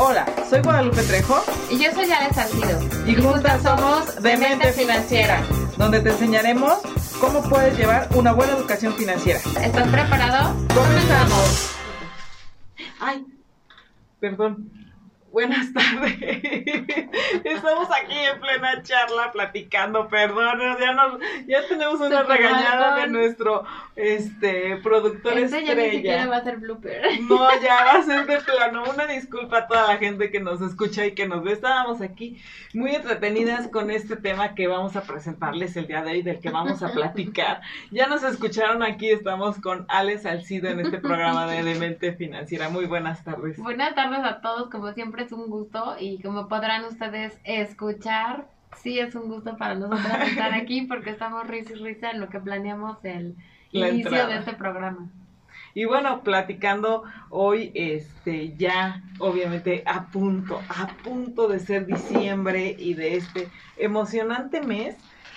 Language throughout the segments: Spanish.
Hola, soy Guadalupe Trejo. Y yo soy Ale Salcido. Y, juntas somos Demente Financiera, donde te enseñaremos cómo puedes llevar una buena educación financiera. ¿Estás preparado? ¡Comenzamos! Ay, perdón. Buenas tardes. Estamos aquí en plena charla platicando, perdón, ya nos, ya tenemos una regañada de nuestro este productor este estrella. ya ni siquiera va a ser blooper. No, ya va a ser de plano. Una disculpa a toda la gente que nos escucha y que nos ve. Estábamos aquí muy entretenidas con este tema que vamos a presentarles el día de hoy, del que vamos a platicar. Ya nos escucharon aquí, estamos con Alex Salcido en este programa de Demente Financiera. Muy buenas tardes. Buenas tardes a todos, como siempre es un gusto y como podrán ustedes escuchar, sí es un gusto para nosotros estar aquí porque estamos risa y risa en lo que planeamos el La inicio entrada. de este programa. Y bueno, platicando hoy, este, ya obviamente a punto, a punto de ser diciembre y de este emocionante mes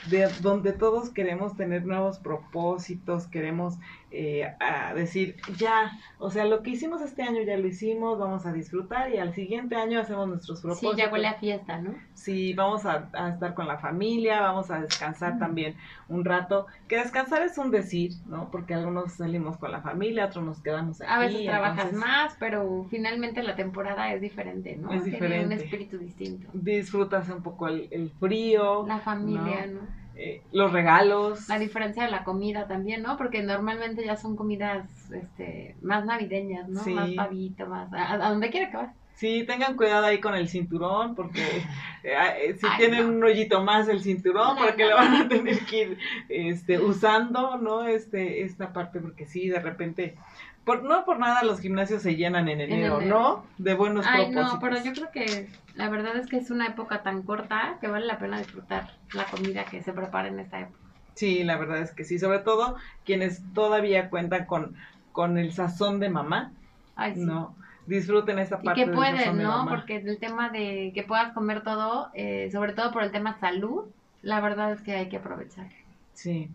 de donde todos queremos tener nuevos propósitos, queremos eh, a decir, ya, o sea, lo que hicimos este año ya lo hicimos, vamos a disfrutar y al siguiente año hacemos nuestros Sí, propósitos. ya huele a fiesta, ¿no? Sí, vamos a, a estar con la familia, vamos a descansar también un rato. Que descansar es un decir, ¿no? Porque algunos salimos con la familia, otros nos quedamos aquí. A veces trabajas entonces más, pero finalmente la temporada es diferente, ¿no? Es Tiene diferente. un espíritu distinto. Disfrutas un poco el, el frío, La familia, ¿no? Eh, los regalos. La diferencia de la comida también, ¿no? Porque normalmente ya son comidas este, más navideñas, ¿no? Sí. Más pavito, más... A, a donde quiera que vas. Sí, tengan cuidado ahí con el cinturón, porque eh, si Ay, tienen no. un hoyito más el cinturón, No, porque no. lo van a tener que ir este, usando, ¿no? Este, esta parte, porque sí, de repente, por, no por nada los gimnasios se llenan en enero, enero. ¿no? De buenos Ay, propósitos. no, pero yo creo que la verdad es que es una época tan corta que vale la pena disfrutar la comida que se prepara en esta época. Sí, la verdad es que sí, sobre todo quienes todavía cuentan con, con el sazón de mamá, Ay, sí. ¿no? Disfruten esa Y parte que del sazón pueden, de ¿no? mamá. Porque el tema de que puedas comer todo, eh, sobre todo por el tema salud, la verdad es que hay que aprovechar. Sí.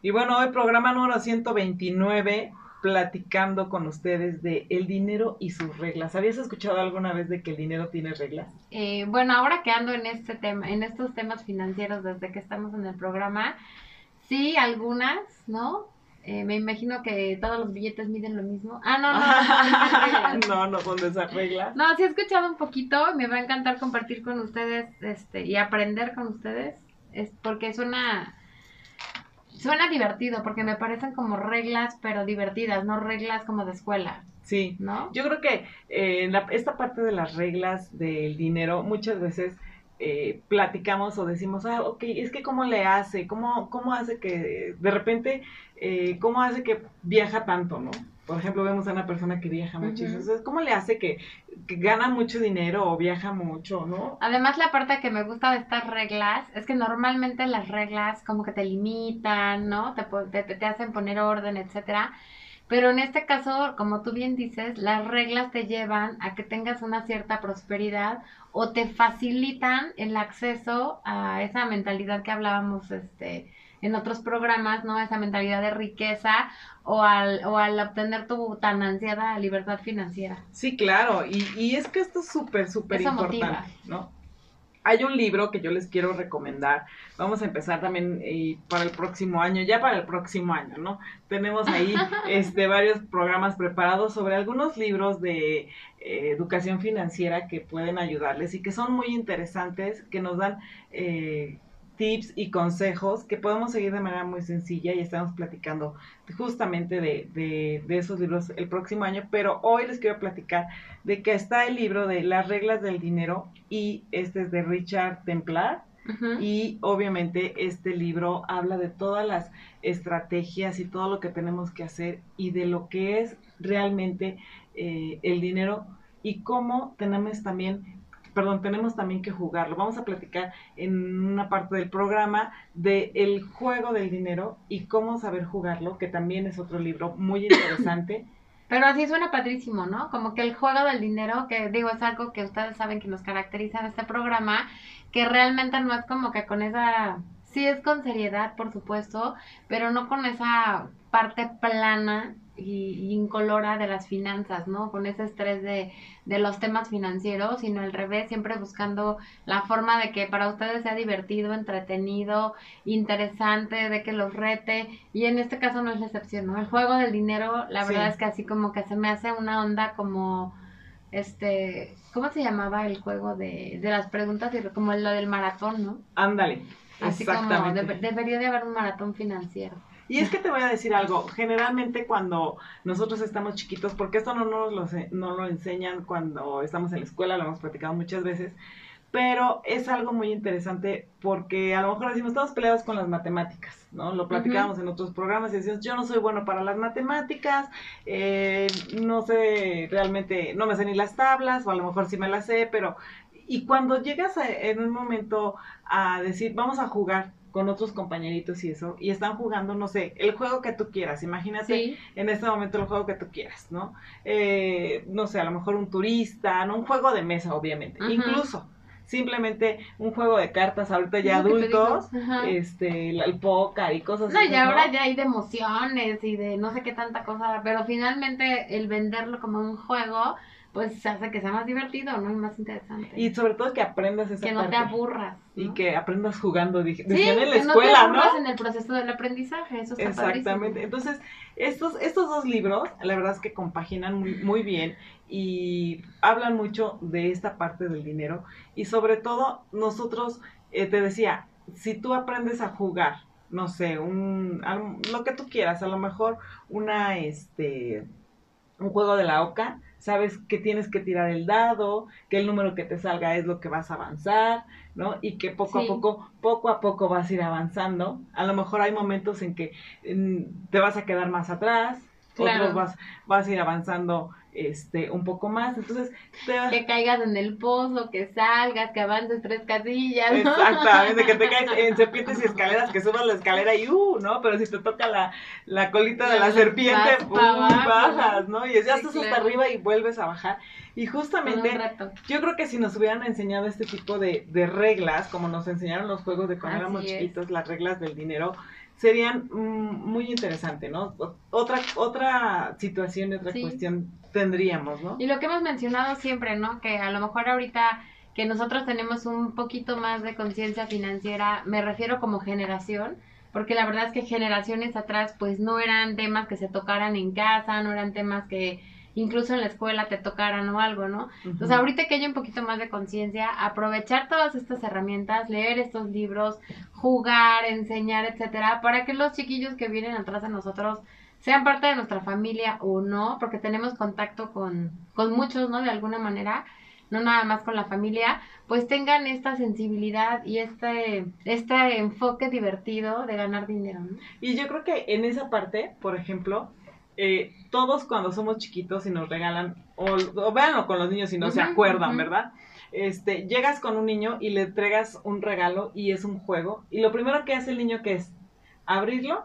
Y bueno, hoy programa número 129, platicando con ustedes de el dinero y sus reglas. ¿Habías escuchado alguna vez de que el dinero tiene reglas? Eh, bueno, ahora que ando en este tema, en estos temas financieros desde que estamos en el programa, sí, algunas, ¿no? Eh, me imagino que todos los billetes miden lo mismo. Ah, no, no, no. no, son de esas reglas. No, sí he escuchado un poquito, me va a encantar compartir con ustedes este y aprender con ustedes, es porque suena suena divertido, porque me parecen como reglas, pero divertidas, no reglas como de escuela, Sí. ¿no? Yo creo que eh, en la- esta parte de las reglas del dinero muchas veces eh, platicamos o decimos, ah, ok, es que cómo le hace, cómo, cómo hace que de repente, eh, cómo hace que viaja tanto, ¿no? Por ejemplo, vemos a una persona que viaja y Ujú. dices, ¿cómo le hace que, que gana mucho dinero o viaja mucho, ¿no? Además, la parte que me gusta de estas reglas es que normalmente las reglas como que te limitan, ¿no? Te, te, te hacen poner orden, etcétera. Pero en este caso, como tú bien dices, las reglas te llevan a que tengas una cierta prosperidad o te facilitan el acceso a esa mentalidad que hablábamos este, en otros programas, ¿no? Esa mentalidad de riqueza o al, o al obtener tu tan ansiada libertad financiera. Sí, claro, y, y es que esto es súper, súper importante. ¿no? Hay un libro que yo les quiero recomendar. Vamos a empezar también eh, para el próximo año, ya para el próximo año, ¿no? Tenemos ahí este, varios programas preparados sobre algunos libros de eh, educación financiera que pueden ayudarles y que son muy interesantes, que nos dan eh, tips y consejos que podemos seguir de manera muy sencilla y estamos platicando justamente de, de, de esos libros el próximo año, pero hoy les quiero platicar de que está el libro de Las reglas del dinero y este es de Richard Templar y obviamente este libro habla de todas las estrategias y todo lo que tenemos que hacer y de lo que es realmente eh, el dinero y cómo tenemos también perdón, tenemos también que jugarlo. Vamos a platicar en una parte del programa de el juego del dinero y cómo saber jugarlo, que también es otro libro muy interesante. Pero así suena padrísimo, ¿no? Como que el juego del dinero, que digo, es algo que ustedes saben que nos caracteriza en este programa, que realmente no es como que con esa, sí es con seriedad, por supuesto, pero no con esa parte plana y, incolora de las finanzas, ¿no? Con ese estrés de, de los temas financieros, sino al revés, siempre buscando la forma de que para ustedes sea divertido, entretenido, interesante, de que los rete, y en este caso no es la excepción, ¿no? El juego del dinero, la verdad es que así como que se me hace una onda como este, ¿cómo se llamaba el juego de, de las preguntas? Como lo del maratón, ¿no? Ándale. Así como debería de haber un maratón financiero. Y es que te voy a decir algo, generalmente cuando nosotros estamos chiquitos, porque esto no nos lo, no lo enseñan cuando estamos en la escuela, lo hemos platicado muchas veces, pero es algo muy interesante porque a lo mejor decimos, estamos peleados con las matemáticas, ¿no? Lo platicábamos en otros programas y decimos, yo no soy bueno para las matemáticas, eh, no sé realmente, no me sé ni las tablas, o a lo mejor sí me las sé, pero... Y cuando llegas en un momento a decir, vamos a jugar con otros compañeritos y eso, y están jugando, no sé, el juego que tú quieras, imagínate en este momento el juego que tú quieras, ¿no? Eh, no sé, a lo mejor un turista, ¿no? Un juego de mesa, obviamente, incluso simplemente un juego de cartas ahorita ya adultos, este, el, póker y cosas no, así. No, y ahora ya hay de emociones y de no sé qué tanta cosa, pero finalmente el venderlo como un juego, pues hace que sea más divertido, ¿no? Y más interesante. Y sobre todo que aprendas esa Que no te aburras. Y que aprendas jugando, dije, sí, en la escuela, no te en el proceso del aprendizaje, eso está Exactamente. Entonces, estos, estos dos libros, la verdad es que compaginan muy, muy bien y hablan mucho de esta parte del dinero y sobre todo nosotros, eh, te decía, si tú aprendes a jugar, no sé, un, lo que tú quieras, a lo mejor una, este, un juego de la oca, sabes que tienes que tirar el dado, que el número que te salga es lo que vas a avanzar, ¿no? Y que poco a poco, poco a poco vas a ir avanzando. A lo mejor hay momentos en que mm, te vas a quedar más atrás, otros vas, vas a ir avanzando este, un poco más. Entonces, que caigas en el pozo, que salgas, que avances tres casillas. Exactamente, que te caes en serpientes y escaleras, que subas la escalera y uh, ¿no? Pero si te toca la, la colita de la serpiente, uh, bajas, ¿no? Y ya estás hasta arriba y vuelves a bajar. Y justamente, yo creo que si nos hubieran enseñado este tipo de, de reglas, como nos enseñaron los juegos de cuando éramos chiquitos, las reglas del dinero, serían mm, muy interesantes, ¿no? Otra, otra situación, otra cuestión tendríamos, ¿no? Y lo que hemos mencionado siempre, ¿no? Que a lo mejor ahorita que nosotros tenemos un poquito más de conciencia financiera, me refiero como generación, porque la verdad es que generaciones atrás pues no eran temas que se tocaran en casa, no eran temas que incluso en la escuela te tocaran o algo, ¿no? Entonces, ahorita que hay un poquito más de conciencia, aprovechar todas estas herramientas, leer estos libros, jugar, enseñar, etcétera, para que los chiquillos que vienen atrás de nosotros sean parte de nuestra familia o no, porque tenemos contacto con, con muchos, ¿no? De alguna manera, no nada más con la familia, pues tengan esta sensibilidad y este, este enfoque divertido de ganar dinero. ¿no? Y yo creo que en esa parte, por ejemplo, eh, todos cuando somos chiquitos y nos regalan, o, o véanlo con los niños si no se acuerdan, ¿verdad? Este, llegas con un niño y le entregas un regalo y es un juego, y lo primero que hace el niño que es abrirlo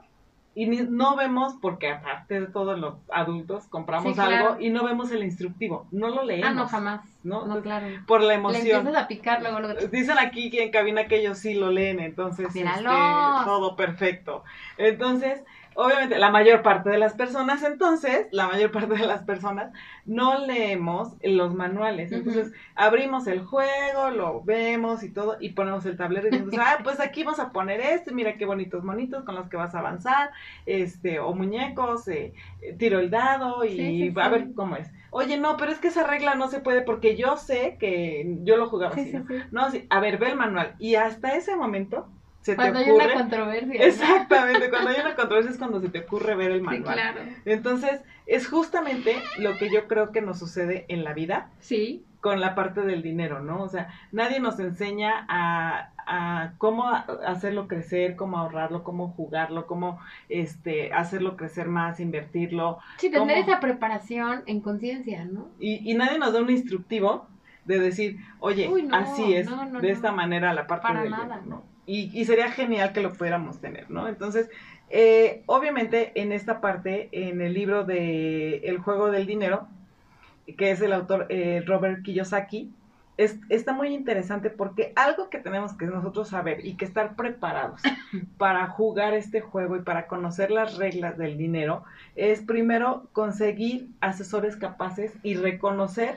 y no vemos, porque aparte de todos los adultos, compramos algo y no vemos el instructivo, no lo leemos. Ah, no, jamás. ¿no? no claro. Por la emoción. Le a picar luego, Dicen aquí en cabina que ellos sí lo leen, entonces, este, todo perfecto. Entonces, obviamente la mayor parte de las personas, entonces, la mayor parte de las personas no leemos los manuales. Entonces, abrimos el juego, lo vemos y todo, y ponemos el tablero y decimos, ah, pues aquí vamos a poner este, mira qué bonitos monitos con los que vas a avanzar, este, o muñecos, eh, tiro el dado y a ver cómo es. Oye, no, pero es que esa regla no se puede porque yo sé que yo lo jugaba así, ¿no? No, sí, a ver, ve el manual. Y hasta ese momento cuando hay una controversia. Exactamente, cuando hay una controversia es cuando se te ocurre ver el manual. claro. Entonces, es justamente lo que yo creo que nos sucede en la vida. Sí. Con la parte del dinero, ¿no? O sea, nadie nos enseña a, a cómo hacerlo crecer, cómo ahorrarlo, cómo jugarlo, cómo este hacerlo crecer más, invertirlo. Sí, tener esa preparación en conciencia, ¿no? Y, y nadie nos da un instructivo de decir, oye, así es, de esta manera la parte Para del nada. ¿no? Y, sería genial que lo pudiéramos tener, ¿no? Entonces, eh, obviamente en esta parte, en el libro de El juego del dinero, que es el autor eh, Robert Kiyosaki, es, está muy interesante porque algo que tenemos que nosotros saber y que estar preparados para jugar este juego y para conocer las reglas del dinero es primero conseguir asesores capaces y reconocer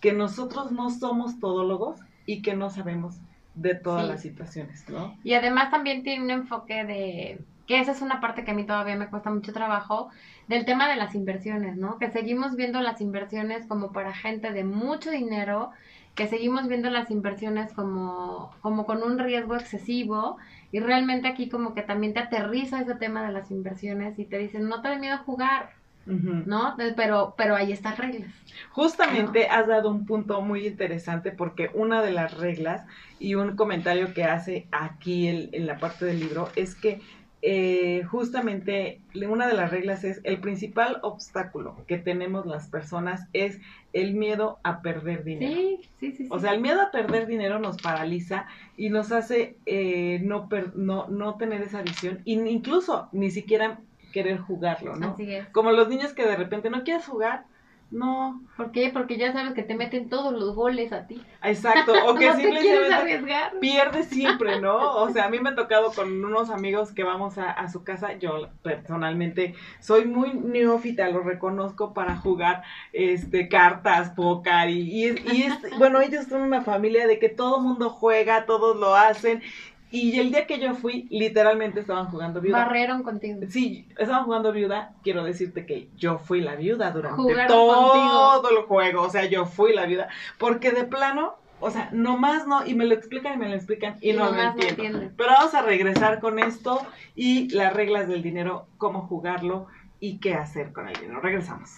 que nosotros no somos todólogos y que no sabemos de todas las situaciones, ¿no? Y además también tiene un enfoque de que esa es una parte que a mí todavía me cuesta mucho trabajo, del tema de las inversiones, ¿no? Que seguimos viendo las inversiones como para gente de mucho dinero, que seguimos viendo las inversiones como, como con un riesgo excesivo y realmente aquí como que también te aterriza ese tema de las inversiones y te dicen, no te dé miedo jugar, ¿no? Pero, pero hay estas reglas. Justamente has dado un punto muy interesante porque una de las reglas y un comentario que hace aquí en la parte del libro es que eh, justamente una de las reglas es el principal obstáculo que tenemos las personas es el miedo a perder dinero. Sí, sí, sí. O sea, el miedo a perder dinero nos paraliza y nos hace eh, no, no, no tener esa visión, e incluso ni siquiera querer jugarlo, ¿no? Así es. Como los niños que de repente no quieres jugar, no. ¿Por qué? Porque ya sabes que te meten todos los goles a ti. Exacto, o que no simplemente pierdes siempre, ¿no? O sea, a mí me ha tocado con unos amigos que vamos a, a su casa, yo personalmente soy muy neófita, lo reconozco para jugar este cartas, póker y, y, y es, bueno, ellos son una familia de que todo mundo juega, todos lo hacen y el día que yo fui, literalmente estaban jugando viuda. Barreron contigo. Sí, estaban jugando viuda. Quiero decirte que yo fui la viuda durante todo el juego. O sea, yo fui la viuda. Porque de plano, o sea, nomás no, y me lo explican y me lo explican y, no lo entiendo. Pero vamos a regresar con esto y las reglas del dinero, cómo jugarlo y qué hacer con el dinero. Regresamos.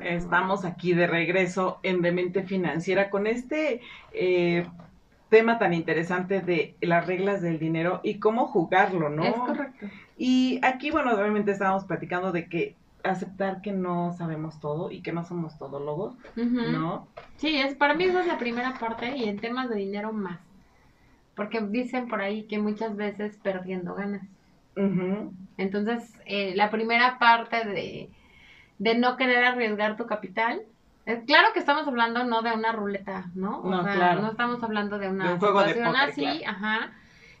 Estamos aquí de regreso en Demente Financiera con este eh, tema tan interesante de las reglas del dinero y cómo jugarlo, ¿no? Es correcto. Y aquí, bueno, obviamente estábamos platicando de que aceptar que no sabemos todo y que no somos todólogos, ¿no? Sí, es, para mí esa es la primera parte y en temas de dinero más. Porque dicen por ahí que muchas veces perdiendo ganas. Entonces, eh, la primera parte de, de no querer arriesgar tu capital Claro que estamos hablando no de una ruleta, ¿no? O no, sea, no estamos hablando de una situación así, ajá,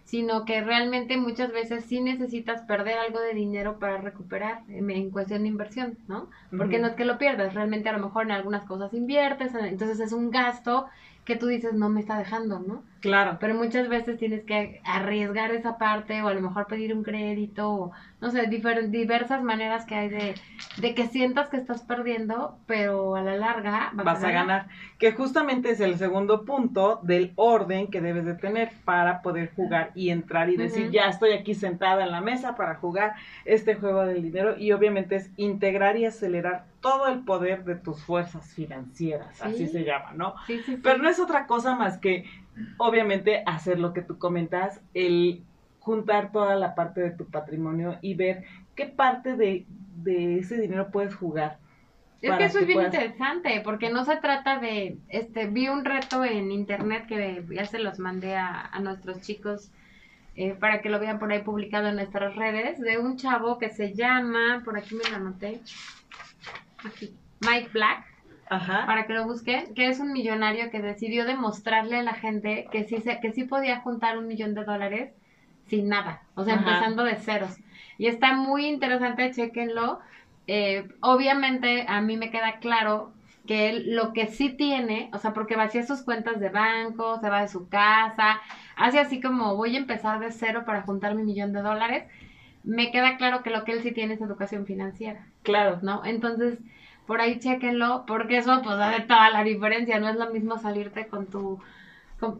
sino que realmente muchas veces sí necesitas perder algo de dinero para recuperar en cuestión de inversión, ¿no? Porque no es que lo pierdas, realmente a lo mejor en algunas cosas inviertes, entonces es un gasto que tú dices no me está dejando, ¿no? Claro. Pero muchas veces tienes que arriesgar esa parte o a lo mejor pedir un crédito o no sé, diversas maneras que hay de, de, que sientas que estás perdiendo, pero a la larga vas, a, ganar. Que justamente es el segundo punto del orden que debes de tener para poder jugar y entrar y decir, ya estoy aquí sentada en la mesa para jugar este juego del dinero y obviamente es integrar y acelerar todo el poder de tus fuerzas financieras, así se llama, ¿no? Sí, sí, pero no es otra cosa más que obviamente hacer lo que tú comentas, el juntar toda la parte de tu patrimonio y ver qué parte de, ese dinero puedes jugar. Es que eso es bien interesante, porque no se trata de, este, vi un reto en internet que ya se los mandé a, nuestros chicos eh, para que lo vean por ahí publicado en nuestras redes, de un chavo que se llama, por aquí me lo anoté, aquí, Mike Black, para que lo busquen, que es un millonario que decidió demostrarle a la gente que sí, se, que sí podía juntar un millón de dólares sin nada, o sea, empezando de ceros. Y está muy interesante, chequenlo. Eh, obviamente a mí me queda claro que él lo que sí tiene, o sea, porque vacía sus cuentas de banco, se va de su casa, hace así como voy a empezar de cero para juntar mi millón de dólares, me queda claro que lo que él sí tiene es educación financiera. Claro. ¿No? Entonces, por ahí chequenlo, porque eso pues hace toda la diferencia, no es lo mismo salirte con tu,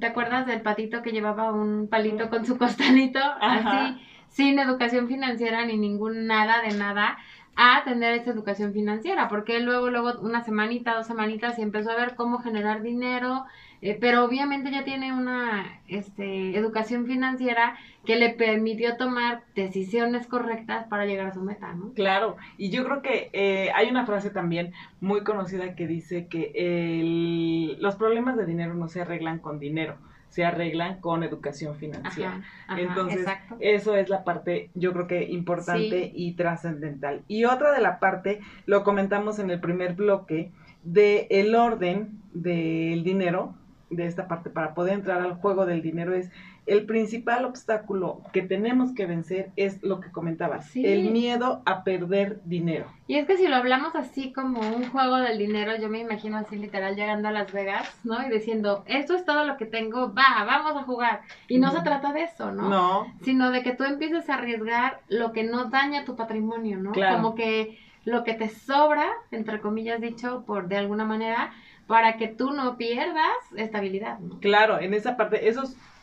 ¿te acuerdas del patito que llevaba un palito con su costalito? Así, sin educación financiera ni ningún nada de nada, a tener esa educación financiera, porque luego, luego, una semanita, dos semanitas, y empezó a ver cómo generar dinero, eh, pero obviamente ya tiene una este, educación financiera que le permitió tomar decisiones correctas para llegar a su meta, ¿no? Claro, y yo creo que eh, hay una frase también muy conocida que dice que el, los problemas de dinero no se arreglan con dinero, se arreglan con educación financiera. Entonces, eso es la parte, yo creo que importante y trascendental. Y otra de la parte, lo comentamos en el primer bloque, de el orden del dinero, de esta parte, para poder entrar al juego del dinero es el principal obstáculo que tenemos que vencer es lo que comentabas, el miedo a perder dinero. Y es que si lo hablamos así como un juego del dinero, yo me imagino así literal llegando a Las Vegas, ¿no? Y diciendo, esto es todo lo que tengo, va, vamos a jugar. Y no se trata de eso, ¿no? No. Sino de que tú empieces a arriesgar lo que no daña tu patrimonio, ¿no? Como que lo que te sobra, entre comillas dicho, por de alguna manera, para que tú no pierdas estabilidad. ¿no? Claro, en esa parte,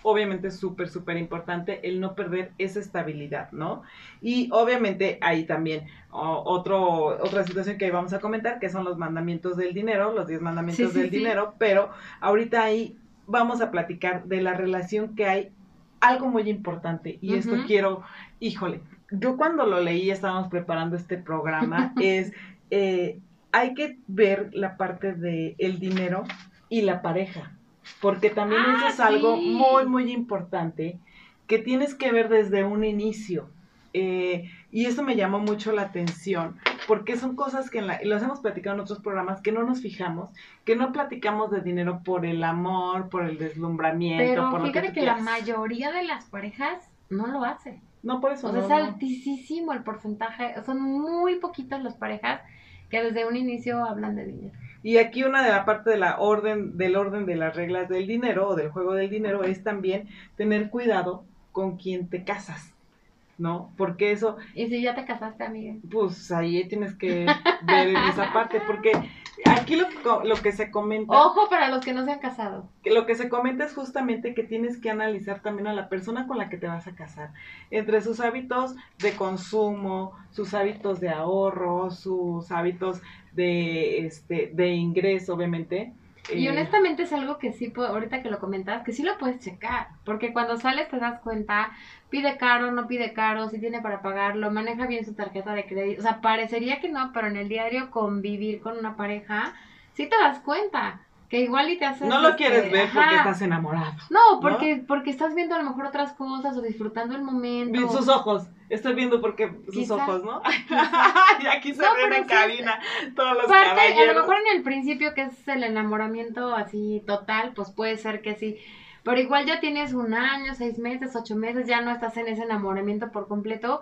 eso es obviamente súper, súper importante el no perder esa estabilidad, ¿no? Y obviamente ahí también otro, otra situación que vamos a comentar, que son los mandamientos del dinero, los 10 mandamientos del dinero, pero ahorita ahí vamos a platicar de la relación que hay, algo muy importante, y esto quiero, híjole, yo cuando lo leí, estábamos preparando este programa, es... Eh, hay que ver la parte de el dinero y la pareja, porque también eso es ah, algo muy, muy importante que tienes que ver desde un inicio. Eh, y eso me llamó mucho la atención, porque son cosas que en la, los hemos platicado en otros programas que no nos fijamos, que no platicamos de dinero por el amor, por el deslumbramiento. Pero por fíjate que, que la mayoría de las parejas no lo hace. No, por eso. O sea, es altísimo el porcentaje, son muy poquitas las parejas que desde un inicio hablan de dinero. Y aquí una de la parte de la orden, del orden de las reglas del dinero o del juego del dinero es también tener cuidado con quien te casas. ¿No? Porque eso... ¿Y si ya te casaste, amiga? Pues ahí tienes que ver en esa parte, porque aquí lo, lo que se comenta... Ojo para los que no se han casado. Que lo que se comenta es justamente que tienes que analizar también a la persona con la que te vas a casar, entre sus hábitos de consumo, sus hábitos de ahorro, sus hábitos de, este, de ingreso, obviamente, y eh, honestamente es algo que sí, ahorita que lo comentas, que sí lo puedes checar, porque cuando sales te das cuenta, pide caro, no pide caro, si tiene para pagarlo, maneja bien su tarjeta de crédito, o sea, parecería que no, pero en el diario convivir con una pareja, sí te das cuenta que igual y te hace No lo quieres este, ver porque estás enamorado. No, porque, porque estás viendo a lo mejor otras cosas o disfrutando el momento. Sus ojos. Estoy viendo porque sus ojos, ¿no? y aquí se ven en cabina todos los parte, A lo mejor en el principio, que es el enamoramiento así total, pues puede ser que sí. Pero igual ya tienes un año, seis meses, ocho meses, ya no estás en ese enamoramiento por completo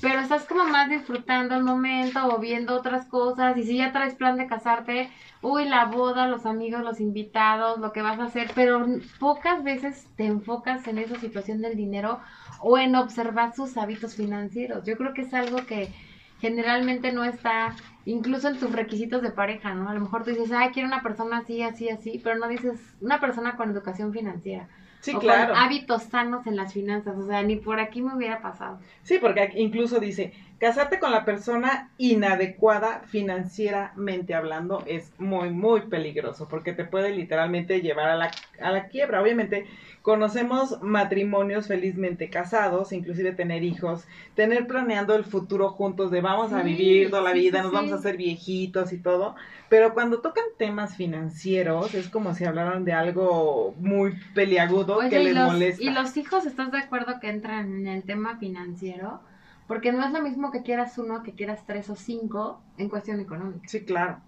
pero estás como más disfrutando el momento o viendo otras cosas y si ya traes plan de casarte, uy, la boda, los amigos, los invitados, lo que vas a hacer, pero pocas veces te enfocas en esa situación del dinero o en observar sus hábitos financieros. Yo creo que es algo que generalmente no está incluso en tus requisitos de pareja, ¿no? A lo mejor tú dices, ay, quiero una persona así, así, así, pero no dices una persona con educación financiera. Sí, claro. hábitos sanos en las finanzas, o sea, ni por aquí me hubiera pasado. Sí, porque incluso dice, casarte con la persona inadecuada financieramente hablando es muy, muy peligroso, porque te puede literalmente llevar a la, a la quiebra. Obviamente, conocemos matrimonios felizmente casados, inclusive tener hijos, tener planeando el futuro juntos de vamos a vivir toda la vida, nos vamos a hacer viejitos y todo, pero cuando tocan temas financieros es como si hablaran de algo muy peliagudo que les molesta. ¿Y los hijos estás de acuerdo que entran en el tema financiero? Porque no es lo mismo que quieras uno que quieras tres o cinco en cuestión económica. Sí, claro.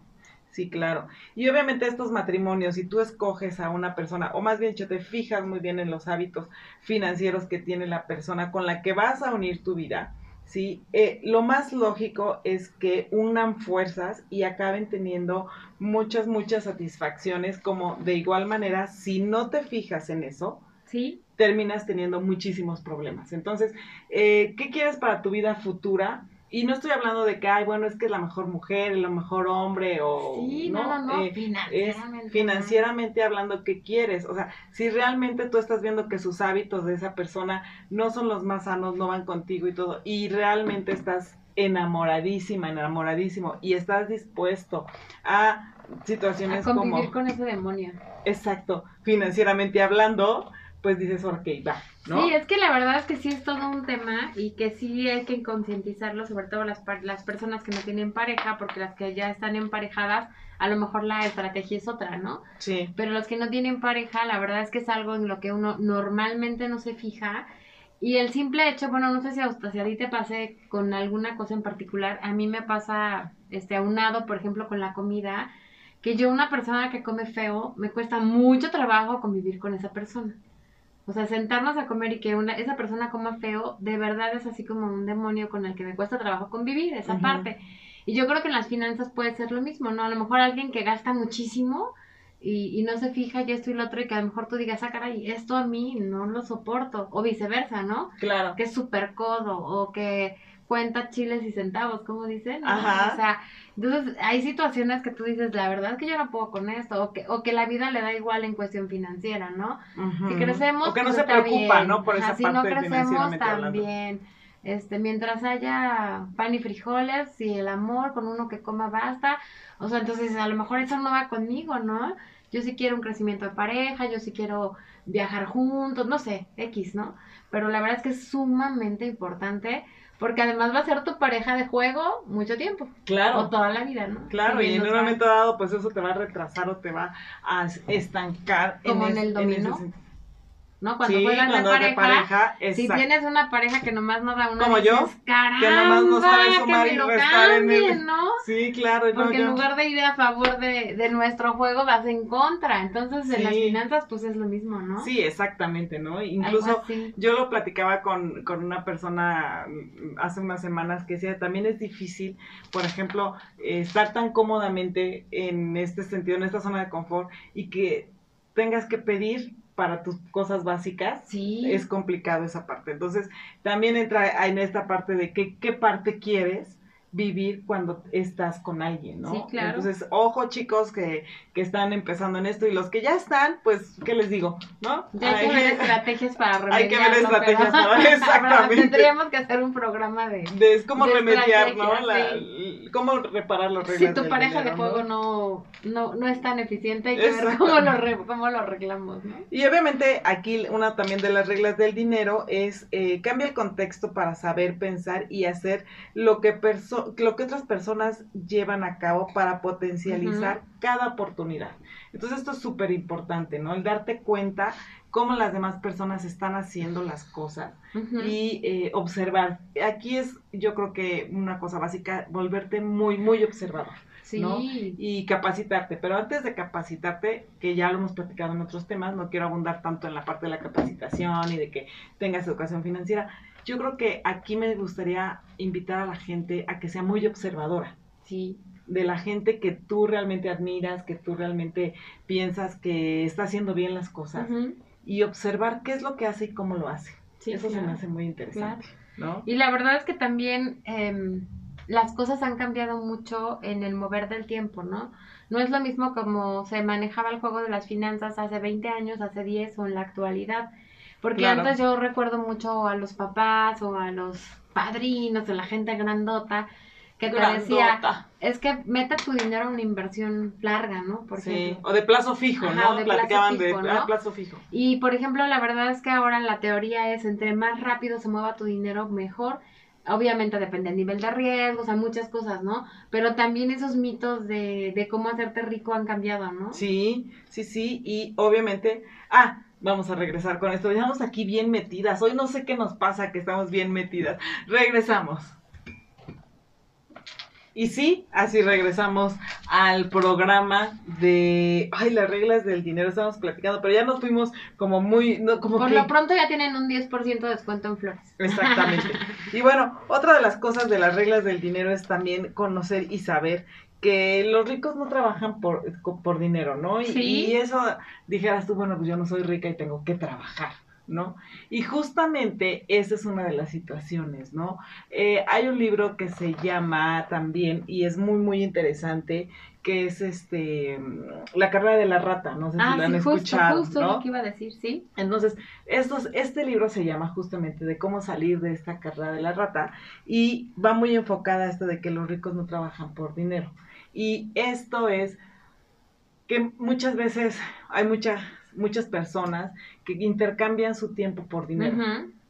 Sí, claro. Y obviamente estos matrimonios, si tú escoges a una persona, o más bien, te fijas muy bien en los hábitos financieros que tiene la persona con la que vas a unir tu vida, ¿sí? Eh, lo más lógico es que unan fuerzas y acaben teniendo muchas, muchas satisfacciones, como de igual manera, si no te fijas en eso, ¿Sí? terminas teniendo muchísimos problemas. Entonces, eh, ¿qué quieres para tu vida futura? Y no estoy hablando de que, ay, bueno, es que es la mejor mujer, el mejor hombre, o. Sí, no, no, no, eh, financieramente. financieramente hablando, ¿qué quieres? O sea, si realmente tú estás viendo que sus hábitos de esa persona no son los más sanos, no van contigo y todo, y realmente estás enamoradísima, enamoradísimo, y estás dispuesto a situaciones a convivir como. con ese demonio. Exacto, financieramente hablando pues dices, ok, va, ¿no? Sí, es que la verdad es que sí es todo un tema y que sí hay que concientizarlo, sobre todo las, las personas que no tienen pareja, porque las que ya están emparejadas, a lo mejor la estrategia es otra, ¿no? Sí. Pero los que no tienen pareja, la verdad es que es algo en lo que uno normalmente no se fija. Y el simple hecho, bueno, no sé si a, si a ti te pase con alguna cosa en particular, a mí me pasa, este, aunado, por ejemplo, con la comida, que yo una persona que come feo, me cuesta mucho trabajo convivir con esa persona. O sea, sentarnos a comer y que una, esa persona coma feo, de verdad es así como un demonio con el que me cuesta trabajo convivir, esa parte. Y yo creo que en las finanzas puede ser lo mismo, ¿no? A lo mejor alguien que gasta muchísimo y, y no se fija y esto y lo otro y que a lo mejor tú digas, ah, caray, esto a mí no lo soporto. O viceversa, ¿no? Claro. Que es súper codo o que cuenta chiles y centavos, como dicen. ¿no? Ajá. O sea, entonces hay situaciones que tú dices, la verdad es que yo no puedo con esto, o que, o que la vida le da igual en cuestión financiera, ¿no? Ujú. Si crecemos, O que no pues se preocupa, bien. ¿no? Por esa Ajá, si parte no crecemos también. Este, mientras haya pan y frijoles y el amor con uno que coma basta, o sea, entonces a lo mejor eso no va conmigo, ¿no? Yo sí quiero un crecimiento de pareja, yo sí quiero viajar juntos, no sé, X, ¿no? Pero la verdad es que es sumamente importante porque además va a ser tu pareja de juego mucho tiempo Claro. o toda la vida, ¿no? Claro, y en un momento dado, pues eso te va a retrasar o te va a estancar. Como en es- el ese dominó, sentido. ¿No? Cuando sí, juegas cuando de pareja, de pareja, si tienes una pareja que nomás no da una Como yo, dices, que nomás no sabe que sumar y restar en el- cambien, ¿no? Sí, claro. no, Porque en yo- lugar de ir a favor de, de nuestro juego, vas en contra. Entonces, en las Sí. finanzas, pues es lo mismo, ¿no? Sí, exactamente, ¿no? Incluso yo lo platicaba con, con una persona mm, hace unas semanas que decía, también es difícil, por ejemplo, eh, estar tan cómodamente en este sentido, en esta zona de confort y que tengas que pedir para tus cosas básicas. Sí. Es complicado esa parte. Entonces, también entra en esta parte de que, qué parte quieres vivir cuando estás con alguien, ¿no? Sí, claro. Entonces, ojo chicos que, que están empezando en esto y los que ya están, pues, ¿qué les digo? ¿No? Ya hay que ver estrategias para remediarlo. Hay que ver estrategias pero- para- exactamente. Tendríamos que hacer un programa de... de es de remediar, ¿no? La- sí. cómo reparar los reglas Si tu pareja de juego ¿no? no, no, no es tan eficiente, hay que ver cómo lo, re- cómo lo arreglamos, ¿no? Y obviamente aquí una también de las reglas del dinero es eh, cambia el contexto para saber pensar y hacer lo que, perso- lo que otras personas llevan a cabo para potencializar cada oportunidad. Entonces esto es súper importante, ¿no? El darte cuenta cómo las demás personas están haciendo las cosas y eh, observar. Aquí es, yo creo que una cosa básica, volverte muy, muy observador. Sí. ¿no? y capacitarte. Pero antes de capacitarte, que ya lo hemos platicado en otros temas, no quiero abundar tanto en la parte de la capacitación y de que tengas educación financiera. Yo creo que aquí me gustaría invitar a la gente a que sea muy observadora Sí. de la gente que tú realmente admiras, que tú realmente piensas que está haciendo bien las cosas y observar qué es lo que hace y cómo lo hace. Sí, Eso se me hace muy interesante, ¿no? Y la verdad es que también em, las cosas han cambiado mucho en el mover del tiempo, ¿no? No es lo mismo como se manejaba el juego de las finanzas hace 20 años, hace 10 o en la actualidad. Porque Claro. antes yo recuerdo mucho a los papás o a los padrinos o la gente grandota que te decía, es que mete tu dinero en una inversión larga, ¿no? Por Sí, ejemplo. o de plazo fijo, Ajá, ¿no? de plazo Platicaban fijo, de ¿no? ah, plazo fijo. Y por ejemplo, la verdad es que ahora la teoría es entre más rápido se mueva tu dinero, mejor. Obviamente depende del nivel de riesgo, o sea, muchas cosas, ¿no? Pero también esos mitos de, de cómo hacerte rico han cambiado, ¿no? Sí, sí, sí, y obviamente, ah, vamos a regresar con esto, estamos aquí bien metidas, hoy no sé qué nos pasa que estamos bien metidas, regresamos. Y sí, así regresamos al programa de, ay, las reglas del dinero, estamos platicando, pero ya nos fuimos como muy, no, como Por que... lo pronto ya tienen un 10% de descuento en flores. Exactamente. Y bueno, otra de las cosas de las reglas del dinero es también conocer y saber que los ricos no trabajan por, por dinero, ¿no? Y, Sí. y eso dijeras tú, bueno, pues yo no soy rica y tengo que trabajar, ¿no? Y justamente esa es una de las situaciones, ¿no? Eh, hay un libro que se llama también, y es muy, muy interesante, que es este, La carrera de la rata, no sé si ah, lo han sí, justo, escuchado, justo ¿no? lo que iba a decir, ¿sí? Entonces, estos, este libro se llama justamente de cómo salir de esta carrera de la rata y va muy enfocada a esto de que los ricos no trabajan por dinero. Y esto es que muchas veces hay muchas, muchas personas que intercambian su tiempo por dinero.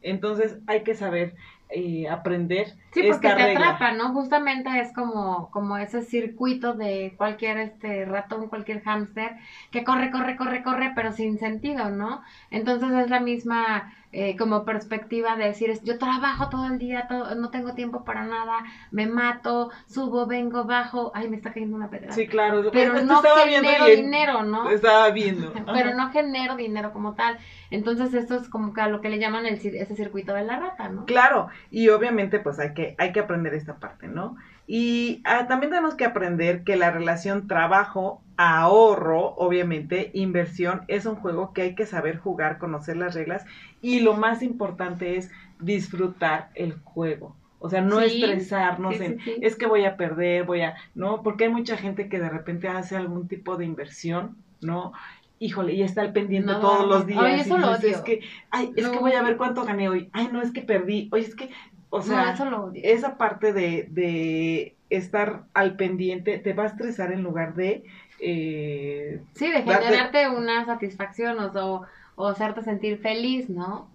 Entonces hay que saber eh, aprender Sí, porque te regla. atrapa, ¿no? Justamente es como, como ese circuito de cualquier este ratón, cualquier hámster, que corre, corre, corre, corre, pero sin sentido, ¿no? Entonces es la misma eh, como perspectiva de decir, yo trabajo todo el día, todo, no tengo tiempo para nada, me mato, subo, vengo, bajo, ay, me está cayendo una pedra. Sí, claro. pero no genero dinero, ¿no? Estaba viendo. Pero no genero dinero como tal. Entonces esto es como que a lo que le llaman el, ese circuito de la rata, ¿no? Claro, y obviamente pues hay que, hay que aprender esta parte, ¿no? Y ah, también tenemos que aprender que la relación trabajo-ahorro, obviamente, inversión, es un juego que hay que saber jugar, conocer las reglas y lo más importante es disfrutar el juego. O sea, no Sí, estresarnos sí, en, sí, es que voy a perder, voy a, ¿no? Porque hay mucha gente que de repente hace algún tipo de inversión, ¿no? Híjole, y está al pendiente No, todos los ay, días. eso y lo odio. Es que, ay, es que voy a ver cuánto gané hoy. Ay, no, es que perdí. Oye, es que, o sea, no, eso lo odio. esa parte de, de estar al pendiente te va a estresar en lugar de eh, Sí, de darte- generarte una satisfacción o, o, o hacerte sentir feliz, ¿no?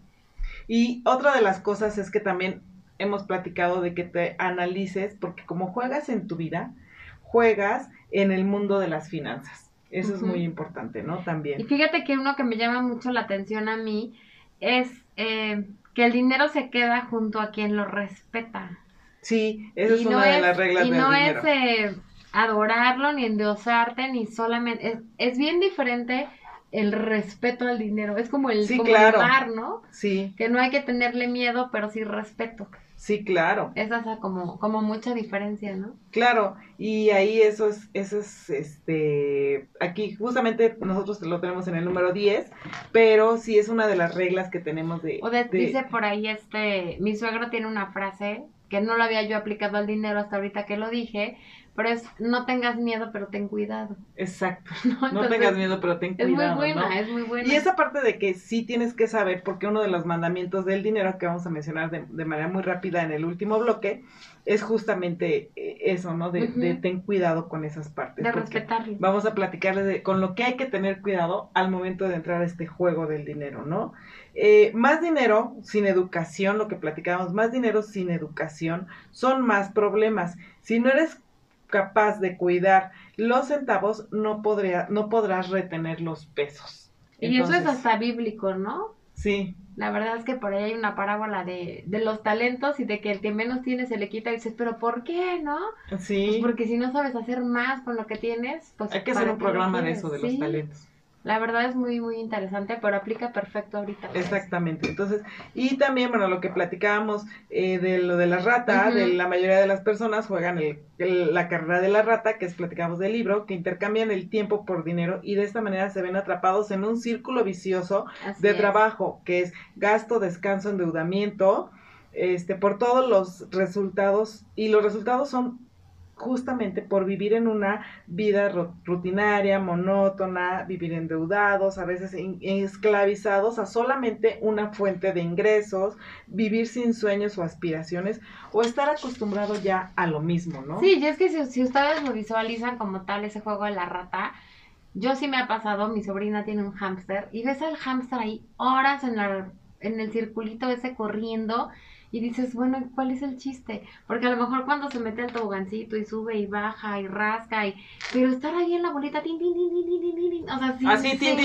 y otra de las cosas es que también hemos platicado de que te analices porque como juegas en tu vida juegas en el mundo de las finanzas eso es muy importante no Y también fíjate que uno que me llama mucho la atención a mí es eh, que el dinero se queda junto a quien lo respeta. sí esa es y una no de es, las reglas y del no dinero es eh, adorarlo, ni endiosarte, ni solamente... Es, es bien diferente el respeto al dinero. Es como el, Sí, como claro. el mar, ¿no? sí Que no hay que tenerle miedo, pero sí respeto. Sí claro Esa es como, como mucha diferencia, ¿no? Claro, y ahí eso es, eso es, este, aquí justamente nosotros lo tenemos en el número 10, pero sí es una de las reglas que tenemos de... O de- de- dice por ahí este, mi suegro tiene una frase que no lo había yo aplicado al dinero hasta ahorita que lo dije, pero es no tengas miedo, pero ten cuidado. Exacto, No, no tengas miedo, pero ten Es muy cuidado, buena, ¿no? es muy buena. Y esa parte de que sí tienes que saber, porque uno de los mandamientos del dinero que vamos a mencionar de, de manera muy rápida en el último bloque, es justamente eh, eso, ¿no? De, de ten cuidado con esas partes. de respetarlo. Vamos a platicarles de, con lo que hay que tener cuidado al momento de entrar a este juego del dinero, ¿no? Eh, más dinero sin educación, lo que platicábamos, más dinero sin educación son más problemas. Si no eres capaz de cuidar los centavos, no, podría, no podrás retener los pesos. Y eso es hasta bíblico, ¿no? Sí, La verdad es que por ahí hay una parábola de, de los talentos y de que el que menos tiene se le quita y dices, pero ¿por qué, no? Pues sí. porque si no sabes hacer más con lo que tienes, pues hay que hacer ¿para un programa de eso, de los talentos. La verdad es muy, muy interesante, pero aplica perfecto ahorita. Exactamente. Entonces, y también, bueno, lo que platicábamos eh, de lo de la rata, de la mayoría de las personas juegan el, el- la carrera de la rata, que es platicamos del libro, que intercambian el tiempo por dinero y de esta manera se ven atrapados en un círculo vicioso Así de es. trabajo, que es gasto, descanso, endeudamiento, este, por todos los resultados, y los resultados son justamente por vivir en una vida ru- rutinaria, monótona, vivir endeudados, a veces esclavizados a solamente una fuente de ingresos, vivir sin sueños o aspiraciones, o estar acostumbrado ya a lo mismo, ¿no? Sí, y es que si, si ustedes lo visualizan como tal, ese juego de la rata, yo sí me ha pasado, mi sobrina tiene un hámster, y ves al hámster ahí horas en, la, en el circulito ese corriendo, y dices, bueno, ¿cuál es el chiste? Porque a lo mejor cuando se mete al tobogancito y sube y baja y rasca, y, pero estar ahí en la bolita, tin, tin, tin, tin, tin, tin, o sea, sin así, tin,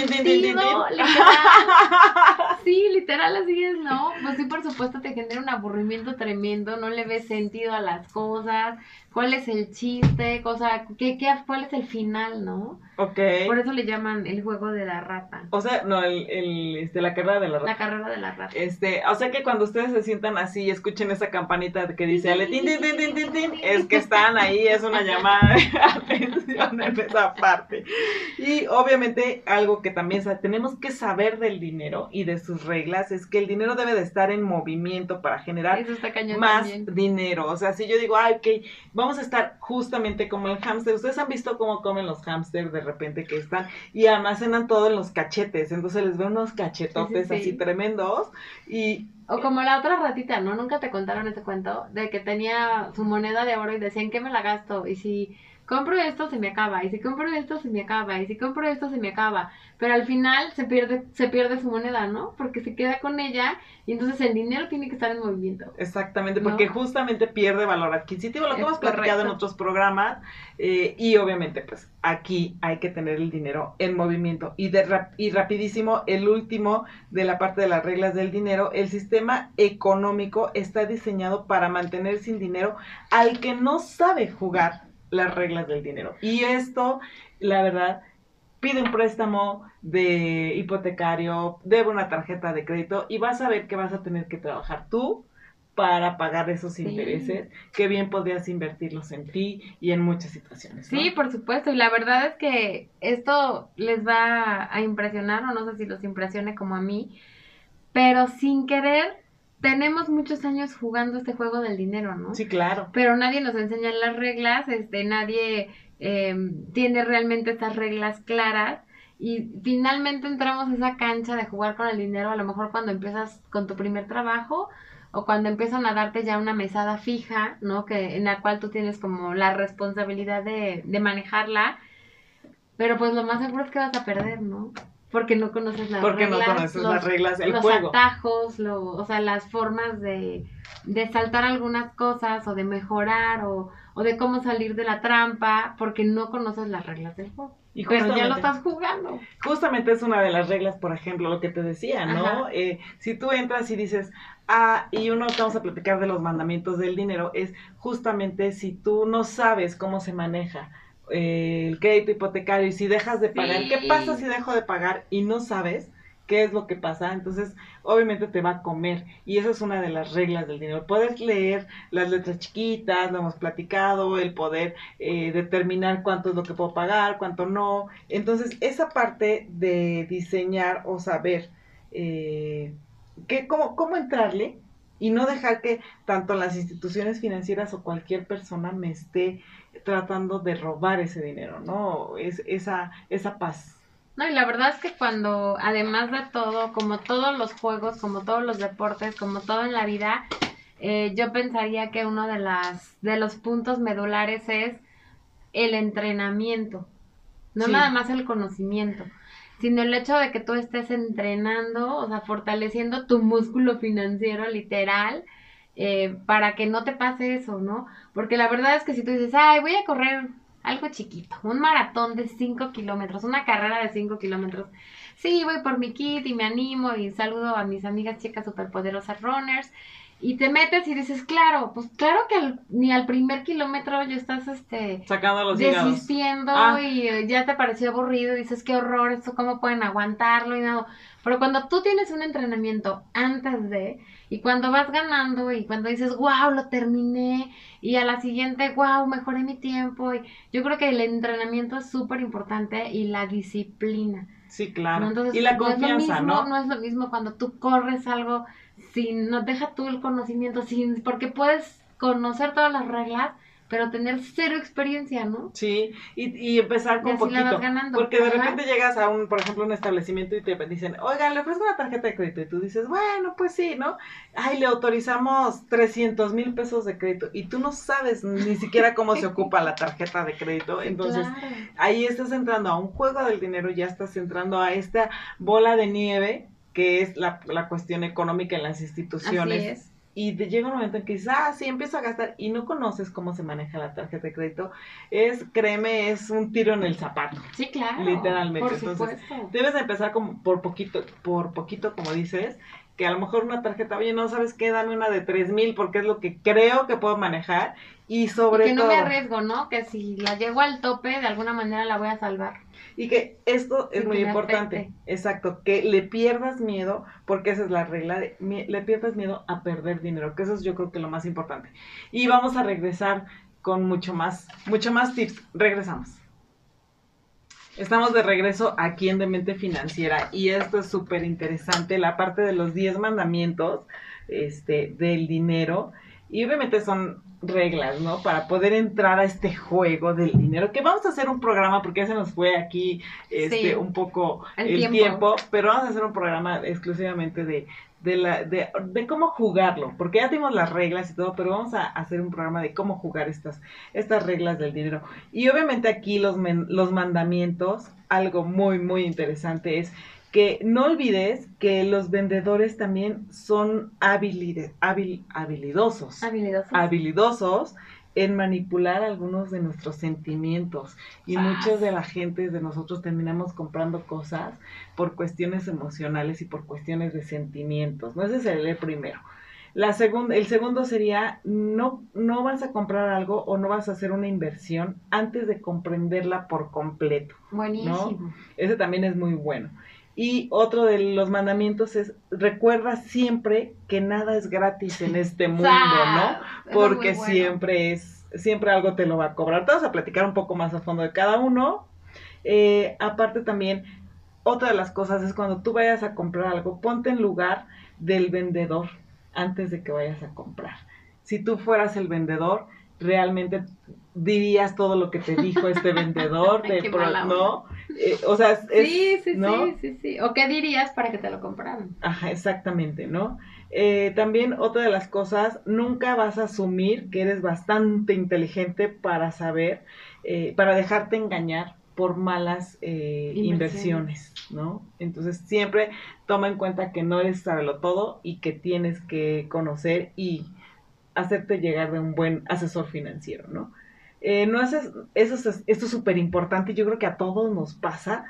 sí, literal, así es, ¿no? Pues sí, por supuesto, te genera un aburrimiento tremendo, no le ves sentido a las cosas, cuál es el chiste, cosa, qué, qué, cuál es el final, ¿no? Ok. Por eso le llaman el juego de la rata, O sea, no, el, el, este, la carrera de la rata. la carrera de la rata. Este, o sea que cuando ustedes se sientan así y escuchen esa campanita que dice Ale, tin, tin, tin, tin, es que están ahí, es una llamada de atención en esa parte. Y obviamente algo que también tenemos que saber del dinero y de sus reglas es que el dinero debe de estar en movimiento para generar más también. dinero. O sea, si yo digo, ay, ok, vamos a estar justamente como el hámster. Ustedes han visto cómo comen los hámsters de repente que están y almacenan todo en los cachetes. Entonces les veo unos cachetotes Sí, sí, sí. así tremendos. Y O como la otra ratita, ¿no? Nunca te contaron ese cuento de que tenía su moneda de oro y decían que me la gasto y si compro esto se me acaba, y si compro esto se me acaba, y si compro esto se me acaba, pero al final se pierde, se pierde su moneda, ¿no? Porque se queda con ella y entonces el dinero tiene que estar en movimiento. Exactamente, porque justamente pierde valor adquisitivo, lo que hemos platicado en otros programas, eh, y obviamente pues aquí hay que tener el dinero en movimiento. Y, de y rapidísimo, el último de la parte de las reglas del dinero, el sistema económico está diseñado para mantener sin dinero al que no sabe jugar las reglas del dinero. Y esto, la verdad, pide un préstamo de hipotecario, debe una tarjeta de crédito y vas a ver que vas a tener que trabajar tú para pagar esos intereses, que bien podrías invertirlos en ti y en muchas situaciones. Sí, por supuesto, y la verdad es que esto les va a impresionar, o no sé si los impresione como a mí, pero sin querer tenemos muchos años jugando este juego del dinero, ¿no? Sí, claro. Pero nadie nos enseña las reglas, este, nadie em, tiene realmente estas reglas claras y finalmente entramos a esa cancha de jugar con el dinero, a lo mejor cuando empiezas con tu primer trabajo o cuando empiezan a darte ya una mesada fija, ¿no? Que en la cual tú tienes como la responsabilidad de, de manejarla, pero pues lo más seguro es que vas a perder, ¿no? Porque no conoces las porque reglas. Porque no conoces las reglas del los atajos, lo, o sea, las formas de, de saltar algunas cosas o de mejorar o, o de cómo salir de la trampa porque no conoces las reglas del juego. Y Pero ya lo estás jugando. Justamente es una de las reglas, por ejemplo, lo que te decía, ¿no? Eh, si tú entras y dices, ah, y uno vamos a platicar de los mandamientos del dinero, es justamente si tú no sabes cómo se maneja eh, el crédito hipotecario y si dejas de pagar, ¿qué pasa si dejo de pagar y no sabes qué es lo que pasa? Entonces, obviamente te va a comer y esa es una de las reglas del dinero. Poder leer las letras chiquitas, lo hemos platicado, el poder eh, determinar cuánto es lo que puedo pagar, cuánto no. Entonces, esa parte de diseñar o saber eh, que, cómo, cómo entrarle y no dejar que tanto las instituciones financieras o cualquier persona me esté tratando de robar ese dinero, ¿no? Es esa, esa paz. No, y la verdad es que cuando, además de todo, como todos los juegos, como todos los deportes, como todo en la vida, eh, yo pensaría que uno de, las, de los puntos medulares es el entrenamiento. No nada más el conocimiento, sino el hecho de que tú estés entrenando, o sea, fortaleciendo tu músculo financiero literal, eh, para que no te pase eso, ¿no? Porque la verdad es que si tú dices, ay, voy a correr algo chiquito, un maratón de 5 kilómetros, una carrera de 5 kilómetros. Sí, voy por mi kit y me animo y saludo a mis amigas chicas superpoderosas runners y te metes y dices, claro, pues claro que ni al primer kilómetro ya estás este sacando los desistiendo ah. y eh, ya te pareció aburrido y dices qué horror, esto cómo pueden aguantarlo y nada. Pero cuando tú tienes un entrenamiento antes de y cuando vas ganando y cuando dices, wow, lo terminé y a la siguiente, wow, mejoré mi tiempo y yo creo que el entrenamiento es súper importante y la disciplina. Sí, claro. y la confianza, ¿no? No es lo mismo cuando tú corres algo sin, no deja tú el conocimiento, sin, porque puedes conocer todas las reglas, pero tener cero experiencia, ¿no? Sí, y, y empezar con poquito. Porque de repente llegas a un, por ejemplo, un establecimiento y te dicen, oiga, le ofrezco una tarjeta de crédito. Y tú dices, bueno, pues sí, ¿no? Ay, le autorizamos 300 mil pesos de crédito. Y tú no sabes ni siquiera cómo se ocupa la tarjeta de crédito. Entonces, ahí estás entrando a un juego del dinero, ya estás entrando a esta bola de nieve que es la, la cuestión económica en las instituciones. Y te llega un momento en que dices, ah, sí, empiezo a gastar y no conoces cómo se maneja la tarjeta de crédito. Es, créeme, es un tiro en el zapato. Sí, claro. Literalmente. Entonces, debes empezar como por poquito, por poquito, como dices, que a lo mejor una tarjeta, oye, no sabes qué, dame una de tres mil porque es lo que creo que puedo manejar y sobre todo... Que no me arriesgo, ¿no? Que si la llego al tope, de alguna manera la voy a salvar. Y que esto es muy importante, exacto, que le pierdas miedo, porque esa es la regla, de, le pierdas miedo a perder dinero, que eso es yo creo que lo más importante. Y vamos a regresar con mucho más, mucho más tips. Regresamos. Estamos de regreso aquí en Demente Financiera y esto es súper interesante, la parte de los 10 mandamientos este, del dinero Y obviamente son reglas, ¿no? Para poder entrar a este juego del dinero, que vamos a hacer un programa, porque ya se nos fue aquí este, un poco el, tiempo. pero vamos a hacer un programa exclusivamente de, de, la, de, de, cómo jugarlo, porque ya tenemos las reglas y todo, pero vamos a hacer un programa de cómo jugar estas, estas reglas del dinero. Y obviamente aquí los, los mandamientos, algo muy, muy interesante es que no olvides que los vendedores también son habilidosos, habilidosos, habilidosos en manipular algunos de nuestros sentimientos y muchos de la gente de nosotros terminamos comprando cosas por cuestiones emocionales y por cuestiones de sentimientos. No ese es el primero. La segunda, el segundo sería no no vas a comprar algo o no vas a hacer una inversión antes de comprenderla por completo. Buenísimo. Ese también es muy bueno. Y otro de los mandamientos es, recuerda siempre que nada es gratis en este mundo, ¿no? Porque siempre es, siempre algo te lo va a cobrar. Te vas a platicar un poco más a fondo de cada uno. Eh, aparte también, otra de las cosas es cuando tú vayas a comprar algo, ponte en lugar del vendedor antes de que vayas a comprar. Si tú fueras el vendedor, realmente dirías todo lo que te dijo este vendedor, de ¿no? Eh, o sea, es, sí, sí, sí, sí, sí. O qué dirías para que te lo compraran. Ajá, exactamente, ¿no? Eh, también otra de las cosas, nunca vas a asumir que eres bastante inteligente para saber, eh, para dejarte engañar por malas inversiones. ¿no? Entonces siempre toma en cuenta que no eres saberlo todo y que tienes que conocer y hacerte llegar de un buen asesor financiero, ¿no? Eh, no haces, eso es, esto es súper importante, yo creo que a todos nos pasa.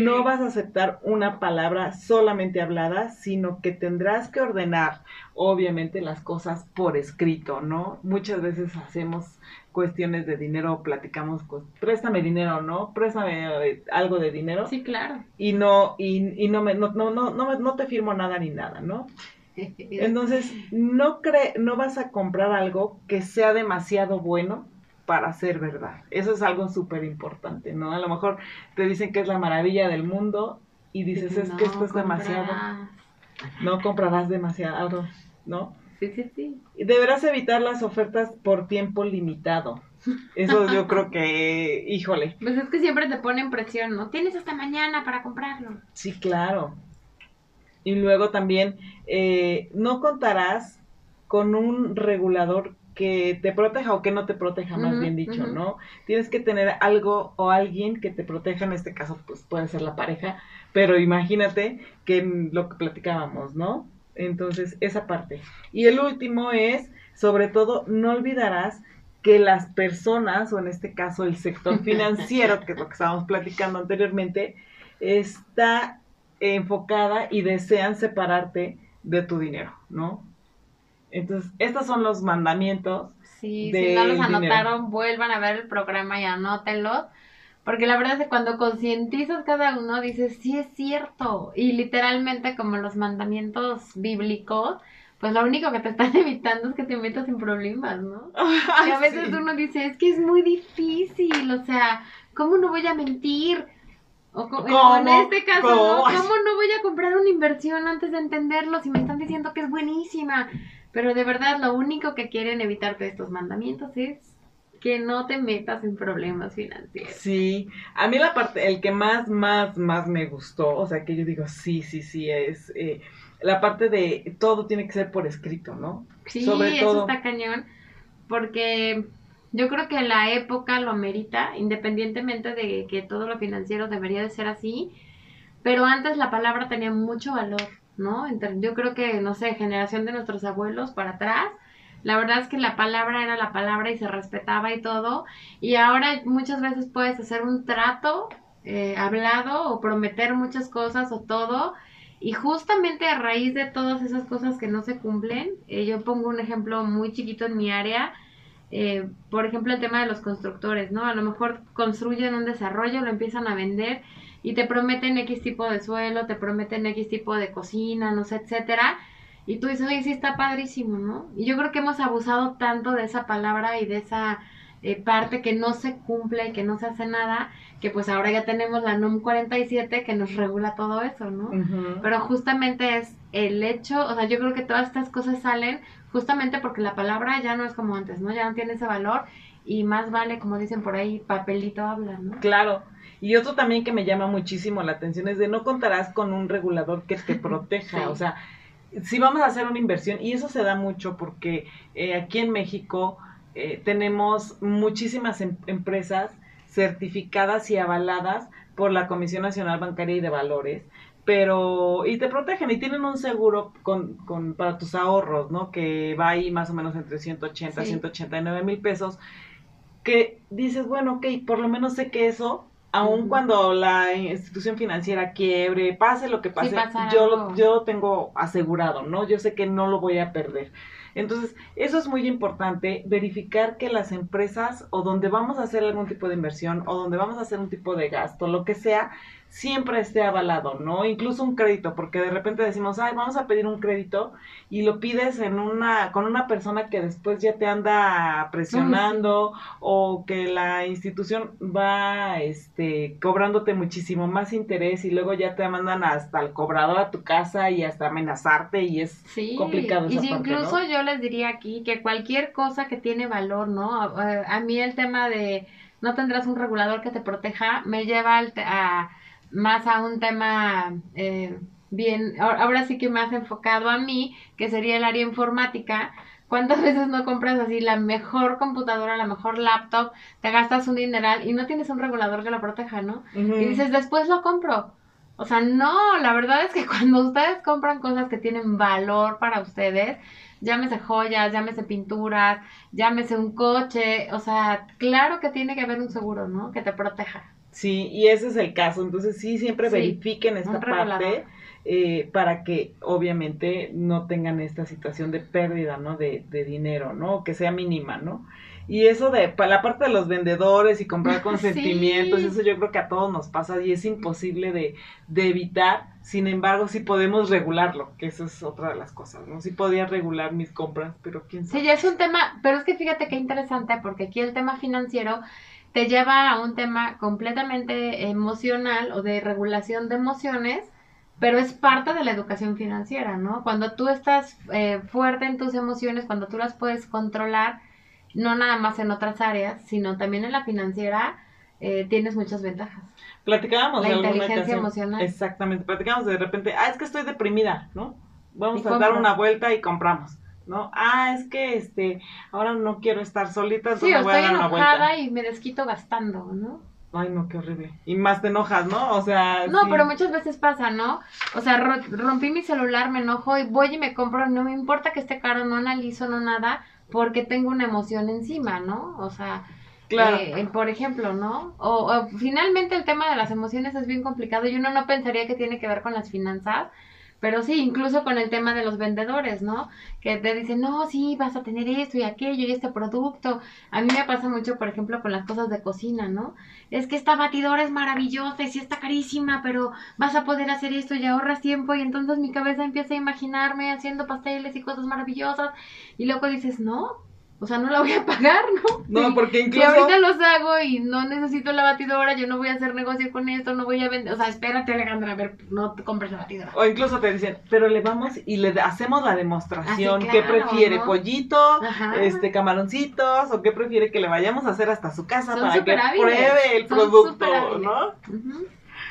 No vas a aceptar una palabra solamente hablada, sino que tendrás que ordenar, obviamente, las cosas por escrito, ¿no? Muchas veces hacemos cuestiones de dinero, platicamos, pues, préstame dinero, ¿no? Préstame algo de dinero. Sí, claro. Y no, y, y no, me, no, no, no, no, no te firmo nada ni nada, ¿no? Entonces, no, cre no vas a comprar algo que sea demasiado bueno para ser verdad. Eso es algo súper importante, ¿no? A lo mejor te dicen que es la maravilla del mundo y dices, es que esto es demasiado. No comprarás demasiado, ¿no? Sí, sí, sí. Y deberás evitar las ofertas por tiempo limitado. Eso yo creo que, híjole. Pues es que siempre te ponen presión, ¿no? Tienes hasta mañana para comprarlo. Sí, claro. Y luego también, eh, no contarás con un regulador que te proteja o que no te proteja, más bien dicho, ¿no? Tienes que tener algo o alguien que te proteja, en este caso, pues puede ser la pareja, pero imagínate que lo que platicábamos, ¿no? Entonces, esa parte. Y el último es, sobre todo, no olvidarás que las personas, o en este caso el sector financiero, que es lo que estábamos platicando anteriormente, está enfocada y desean separarte de tu dinero, ¿no? Entonces, estos son los mandamientos. Sí, si no los anotaron, vuelvan a ver el programa y anótenlos. Porque la verdad es que cuando concientizas cada uno, dices, sí es cierto. Y literalmente, como los mandamientos bíblicos, pues lo único que te están evitando es que te metas en problemas, ¿no? y a veces uno dice, es que es muy difícil, o sea, ¿cómo no voy a mentir? O en este caso, ¿Cómo? ¿cómo no voy a comprar una inversión antes de entenderlo si me están diciendo que es buenísima? Pero de verdad, lo único que quieren evitarte estos mandamientos es que no te metas en problemas financieros. Sí, a mí la parte, el que más, más, más me gustó, o sea, que yo digo, sí, sí, sí, es eh, la parte de todo tiene que ser por escrito, ¿no? Sí, Sobre eso está cañón, porque yo creo que la época lo amerita, independientemente de que todo lo financiero debería de ser así, pero antes la palabra tenía mucho valor. ¿No? Yo creo que, no sé, generación de nuestros abuelos para atrás, la verdad es que la palabra era la palabra y se respetaba y todo. Y ahora muchas veces puedes hacer un trato eh, hablado o prometer muchas cosas o todo. Y justamente a raíz de todas esas cosas que no se cumplen, eh, yo pongo un ejemplo muy chiquito en mi área. Eh, por ejemplo, el tema de los constructores, ¿no? A lo mejor construyen un desarrollo, lo empiezan a vender y te prometen X tipo de suelo, te prometen X tipo de cocina, no sé, etcétera. Y tú dices, oye, sí está padrísimo, ¿no? Y yo creo que hemos abusado tanto de esa palabra y de esa eh, parte que no se cumple y que no se hace nada, que pues ahora ya tenemos la NUM 47 que nos regula todo eso, ¿no? Pero justamente es el hecho, o sea, yo creo que todas estas cosas salen justamente porque la palabra ya no es como antes, ¿no? Ya no tiene ese valor y más vale, como dicen por ahí, papelito habla, ¿no? Claro. Y otro también que me llama muchísimo la atención es de no contarás con un regulador que te proteja, o sea, si vamos a hacer una inversión, y eso se da mucho porque eh, aquí en México eh, tenemos muchísimas em, empresas certificadas y avaladas por la Comisión Nacional Bancaria y de Valores, pero y te protegen y tienen un seguro con, con para tus ahorros, ¿no? Que va ahí más o menos entre 180 y 189 mil pesos, que dices, bueno, ok, por lo menos sé que eso aun cuando la institución financiera quiebre, pase lo que pase, yo, lo, yo lo tengo asegurado, ¿no? Yo sé que no lo voy a perder. Entonces, eso es muy importante, verificar que las empresas o donde vamos a hacer algún tipo de inversión o donde vamos a hacer un tipo de gasto, lo que sea, siempre esté avalado, ¿no? Incluso un crédito, porque de repente decimos, ay, vamos a pedir un crédito y lo pides en una, con una persona que después ya te anda presionando o que la institución va, este, cobrándote muchísimo más interés y luego ya te mandan hasta el cobrador a tu casa y hasta amenazarte y es complicado esa y incluso yo les diría aquí que cualquier cosa que tiene valor, ¿no? A, mí el tema de no tendrás un regulador que te proteja me lleva al a más a un tema eh, bien, ahora sí que más enfocado a mí, que sería el área informática. ¿Cuántas veces no compras así la mejor computadora, la mejor laptop, te gastas un dineral y no tienes un regulador que lo proteja, ¿no? Y dices, después lo compro. O sea, no, la verdad es que cuando ustedes compran cosas que tienen valor para ustedes, llámese joyas, llámese pinturas, llámese un coche, o sea, claro que tiene que haber un seguro, ¿no? Que te proteja. Sí, y ese es el caso. Entonces sí, siempre verifiquen esta parte eh, para que obviamente no tengan esta situación de pérdida, ¿no? De, de dinero, ¿no? Que sea mínima, ¿no? Y eso de para la parte de los vendedores y comprar con sentimientos, eso yo creo que a todos nos pasa y es imposible de, de, evitar. Sin embargo, sí podemos regularlo, que eso es otra de las cosas, ¿no? Sí podía regular mis compras, pero quién sabe. Sí, ya es un tema, pero es que fíjate qué interesante, porque aquí el tema financiero te lleva a un tema completamente emocional o de regulación de emociones, pero es parte de la educación financiera, ¿no? Cuando tú estás eh, fuerte en tus emociones, cuando tú las puedes controlar, no nada más en otras áreas, sino también en la financiera, eh, tienes muchas ventajas. Platicábamos la de inteligencia emocional. Exactamente, platicábamos de repente, ah, es que estoy deprimida, ¿no? Vamos a dar una vuelta y compramos. ¿No? Ah, es que este, ahora no quiero estar solita, sí, voy estoy a dar enojada y me desquito gastando, ¿no? Ay, no, qué horrible. Y más te enojas, ¿no? O sea. No, pero muchas veces pasa, ¿no? O sea, rompí mi celular, me enojo y voy y me compro, no me importa que esté caro, no analizo, no nada, porque tengo una emoción encima, ¿no? O sea, Claro. Eh, por ejemplo, ¿no? O, o, finalmente el tema de las emociones es bien complicado y uno no pensaría que tiene que ver con las finanzas, pero sí, incluso con el tema de los vendedores, ¿no? Que te dicen, no, sí, vas a tener esto y aquello y este producto. A mí me pasa mucho, por ejemplo, con las cosas de cocina, ¿no? Es que esta batidora es maravillosa y sí está carísima, pero vas a poder hacer esto y ahorras tiempo y entonces mi cabeza empieza a imaginarme haciendo pasteles y cosas maravillosas y luego dices, no, o sea, no la voy a pagar, ¿no? No, porque incluso... Si ahorita los hago y no necesito la batidora, yo no voy a hacer negocio con esto, no voy a vender... O sea, espérate, Alejandra, a ver, no te compres la batidora. O incluso te dicen, pero le vamos y le hacemos la demostración. ¿Qué prefiere? ¿Pollito? este ¿Camaroncitos? ¿O qué prefiere que le vayamos a hacer hasta su casa para que pruebe el producto, ¿no?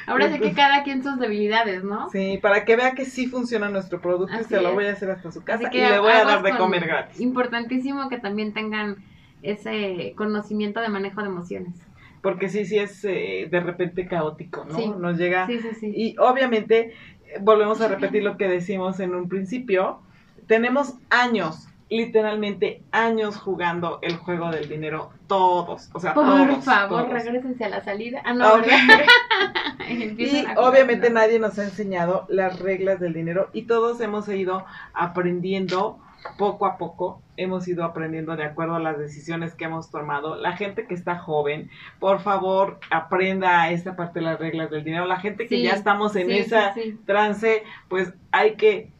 Ahora sí que cada quien sus debilidades, ¿no? Sí, para que vea que sí funciona nuestro producto y se lo voy a hacer hasta su casa y le voy a dar de comer gratis. Importantísimo que también tengan ese conocimiento de manejo de emociones. Porque sí, sí es eh, de repente caótico, ¿no? Nos llega. Sí, sí, sí. Y obviamente, volvemos a repetir lo que decimos en un principio. Tenemos años literalmente años jugando el juego del dinero, todos, o sea, Por todos. favor, regresense a la salida. Ah, no, y obviamente nadie nos ha enseñado las reglas del dinero y todos hemos ido aprendiendo poco a poco hemos ido aprendiendo de acuerdo a las decisiones que hemos tomado. La gente que está joven, por favor, aprenda esta parte de las reglas del dinero. La gente que ya estamos en esa trance, pues hay que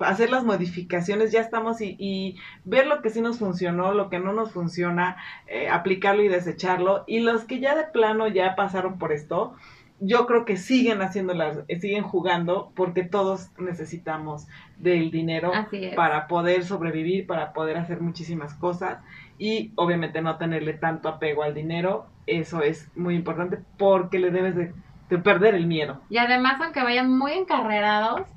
hacer las modificaciones, ya estamos y, ver lo que sí nos funcionó, lo que no nos funciona, eh, aplicarlo y desecharlo. Y los que ya de plano ya pasaron por esto, yo creo que siguen haciéndolas, eh, siguen jugando porque todos necesitamos del dinero para poder sobrevivir, para poder hacer muchísimas cosas y obviamente no tenerle tanto apego al dinero, eso es muy importante porque le debes de, perder el miedo. Y además, aunque vayan muy encarrerados,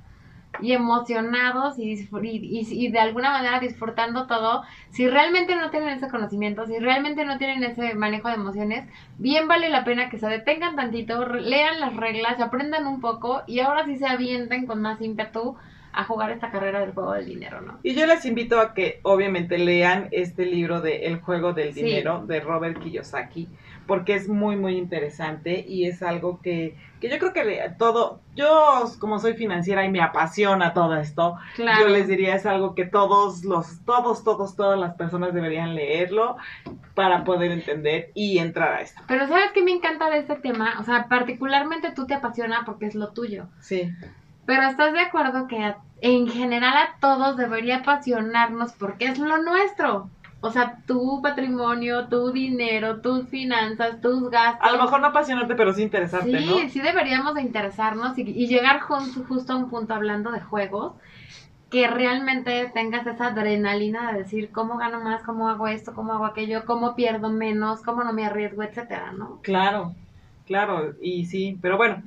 y emocionados y, y, y, de alguna manera disfrutando todo, si realmente no tienen ese conocimiento, si realmente no tienen ese manejo de emociones, bien vale la pena que se detengan tantito, lean las reglas, aprendan un poco y ahora sí se avienten con más ímpetu a jugar esta carrera del juego del dinero, ¿no? Y yo les invito a que obviamente lean este libro de El juego del dinero de Robert Kiyosaki porque es muy, muy interesante y es algo que, que yo creo que todo, yo como soy financiera y me apasiona todo esto, yo les diría es algo que todos los, todos, todos, todas las personas deberían leerlo para poder entender y entrar a esto. Pero ¿sabes qué me encanta de este tema? O sea, particularmente tú te apasiona porque es lo tuyo. Sí. Pero ¿estás de acuerdo que en general a todos debería apasionarnos porque es lo nuestro? O sea, tu patrimonio, tu dinero, tus finanzas, tus gastos. A lo mejor no apasionarte, pero sí interesarte, sí, ¿no? Sí, deberíamos de interesarnos y, llegar justo a un punto hablando de juegos que realmente tengas esa adrenalina de decir cómo gano más, cómo hago esto, cómo hago aquello, cómo pierdo menos, cómo no me arriesgo, etcétera, ¿no? Claro, claro, y sí, pero bueno,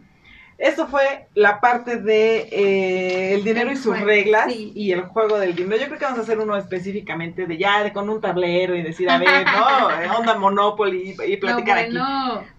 eso fue la parte de eh, el dinero y sus reglas y el juego del dinero. Yo creo que vamos a hacer uno específicamente de ya de con un tablero y decir, a ver, ¿no? Onda Monopoly y, platicar aquí.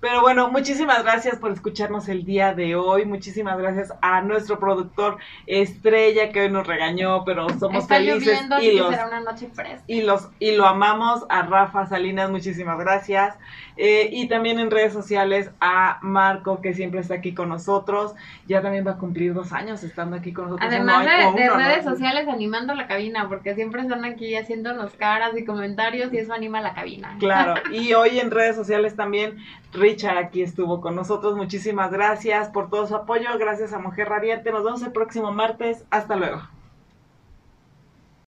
Pero bueno, muchísimas gracias por escucharnos el día de hoy. Muchísimas gracias a nuestro productor Estrella que hoy nos regañó, pero somos felices y los, será una noche y los y lo amamos a Rafa Salinas, muchísimas gracias. Eh, y también en redes sociales a Marco que siempre está aquí con nosotros ya también va a cumplir dos años estando aquí con nosotros. Además de, redes sociales animando la cabina, porque siempre están aquí haciéndonos caras y comentarios y eso anima la cabina. Claro, y hoy en redes sociales también Richard aquí estuvo con nosotros. Muchísimas gracias por todo su apoyo. Gracias a Mujer Radiante. Nos vemos el próximo martes. Hasta luego.